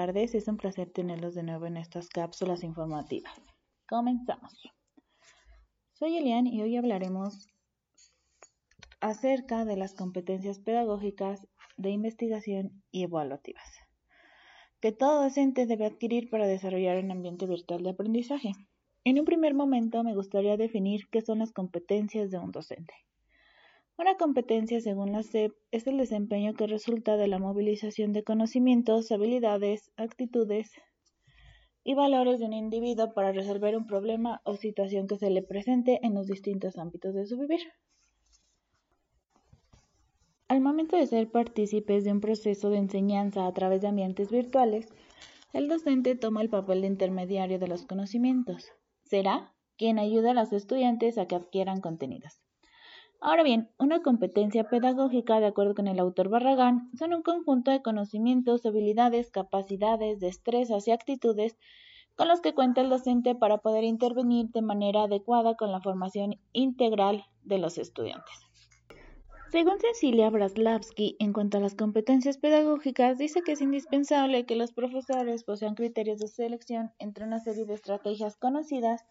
Tardes, es un placer tenerlos de nuevo en estas cápsulas informativas. Comenzamos. Soy Elian y hoy hablaremos acerca de las competencias pedagógicas de investigación y evaluativas que todo docente debe adquirir para desarrollar un ambiente virtual de aprendizaje. En un primer momento me gustaría definir qué son las competencias de un docente. Una competencia, según la SEP, es el desempeño que resulta de la movilización de conocimientos, habilidades, actitudes y valores de un individuo para resolver un problema o situación que se le presente en los distintos ámbitos de su vivir. Al momento de ser partícipes de un proceso de enseñanza a través de ambientes virtuales, el docente toma el papel de intermediario de los conocimientos. Será quien ayuda a los estudiantes a que adquieran contenidos. Ahora bien, una competencia pedagógica, de acuerdo con el autor Barragán, son un conjunto de conocimientos, habilidades, capacidades, destrezas y actitudes con los que cuenta el docente para poder intervenir de manera adecuada con la formación integral de los estudiantes. Según Cecilia Braslavsky, en cuanto a las competencias pedagógicas, dice que es indispensable que los profesores posean criterios de selección entre una serie de estrategias conocidas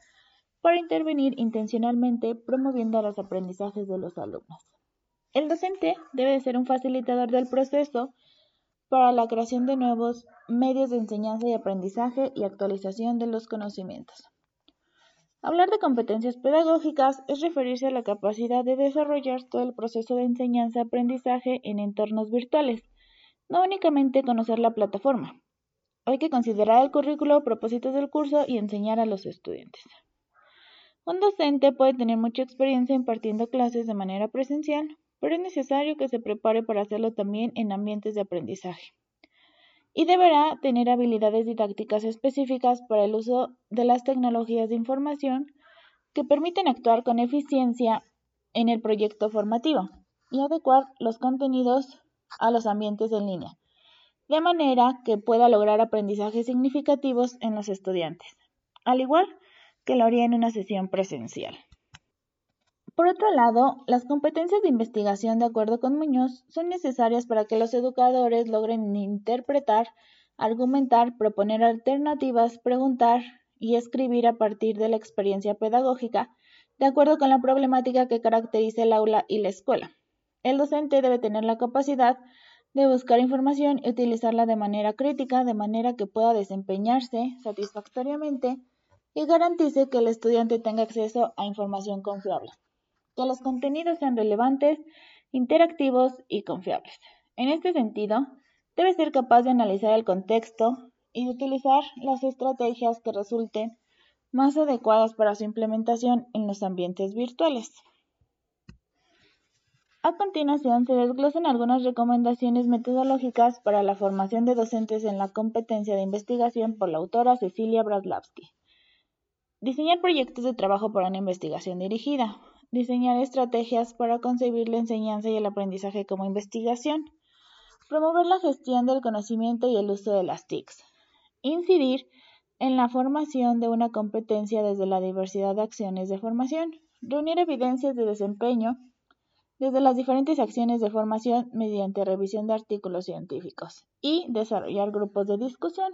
para intervenir intencionalmente promoviendo los aprendizajes de los alumnos. El docente debe ser un facilitador del proceso para la creación de nuevos medios de enseñanza y aprendizaje y actualización de los conocimientos. Hablar de competencias pedagógicas es referirse a la capacidad de desarrollar todo el proceso de enseñanza-aprendizaje en entornos virtuales, no únicamente conocer la plataforma. Hay que considerar el currículo, propósitos del curso y enseñar a los estudiantes. Un docente puede tener mucha experiencia impartiendo clases de manera presencial, pero es necesario que se prepare para hacerlo también en ambientes de aprendizaje. Y deberá tener habilidades didácticas específicas para el uso de las tecnologías de información que permiten actuar con eficiencia en el proyecto formativo y adecuar los contenidos a los ambientes en línea, de manera que pueda lograr aprendizajes significativos en los estudiantes. Al igual que lo haría en una sesión presencial. Por otro lado, las competencias de investigación, de acuerdo con Muñoz, son necesarias para que los educadores logren interpretar, argumentar, proponer alternativas, preguntar y escribir a partir de la experiencia pedagógica, de acuerdo con la problemática que caracteriza el aula y la escuela. El docente debe tener la capacidad de buscar información y utilizarla de manera crítica, de manera que pueda desempeñarse satisfactoriamente y garantice que el estudiante tenga acceso a información confiable, que los contenidos sean relevantes, interactivos y confiables. En este sentido, debe ser capaz de analizar el contexto y de utilizar las estrategias que resulten más adecuadas para su implementación en los ambientes virtuales. A continuación se desglosan algunas recomendaciones metodológicas para la formación de docentes en la competencia de investigación por la autora Cecilia Bradlavsky. Diseñar proyectos de trabajo para una investigación dirigida. Diseñar estrategias para concebir la enseñanza y el aprendizaje como investigación. Promover la gestión del conocimiento y el uso de las TICs. Incidir en la formación de una competencia desde la diversidad de acciones de formación. Reunir evidencias de desempeño desde las diferentes acciones de formación mediante revisión de artículos científicos. Y desarrollar grupos de discusión.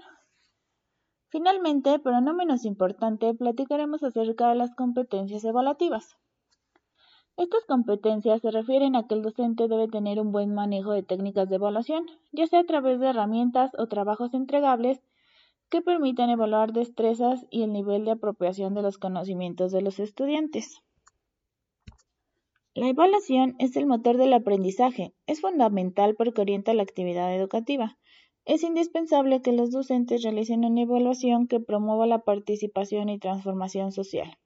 Finalmente, pero no menos importante, platicaremos acerca de las competencias evaluativas. Estas competencias se refieren a que el docente debe tener un buen manejo de técnicas de evaluación, ya sea a través de herramientas o trabajos entregables que permitan evaluar destrezas y el nivel de apropiación de los conocimientos de los estudiantes. La evaluación es el motor del aprendizaje, es fundamental porque orienta la actividad educativa. Es indispensable que los docentes realicen una evaluación que promueva la participación y transformación social.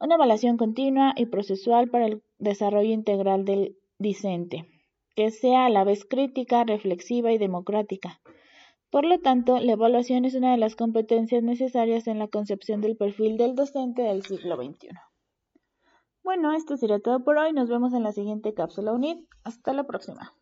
Una evaluación continua y procesual para el desarrollo integral del discente, que sea a la vez crítica, reflexiva y democrática. Por lo tanto, la evaluación es una de las competencias necesarias en la concepción del perfil del docente del siglo XXI. Bueno, esto sería todo por hoy. Nos vemos en la siguiente cápsula UNID. Hasta la próxima.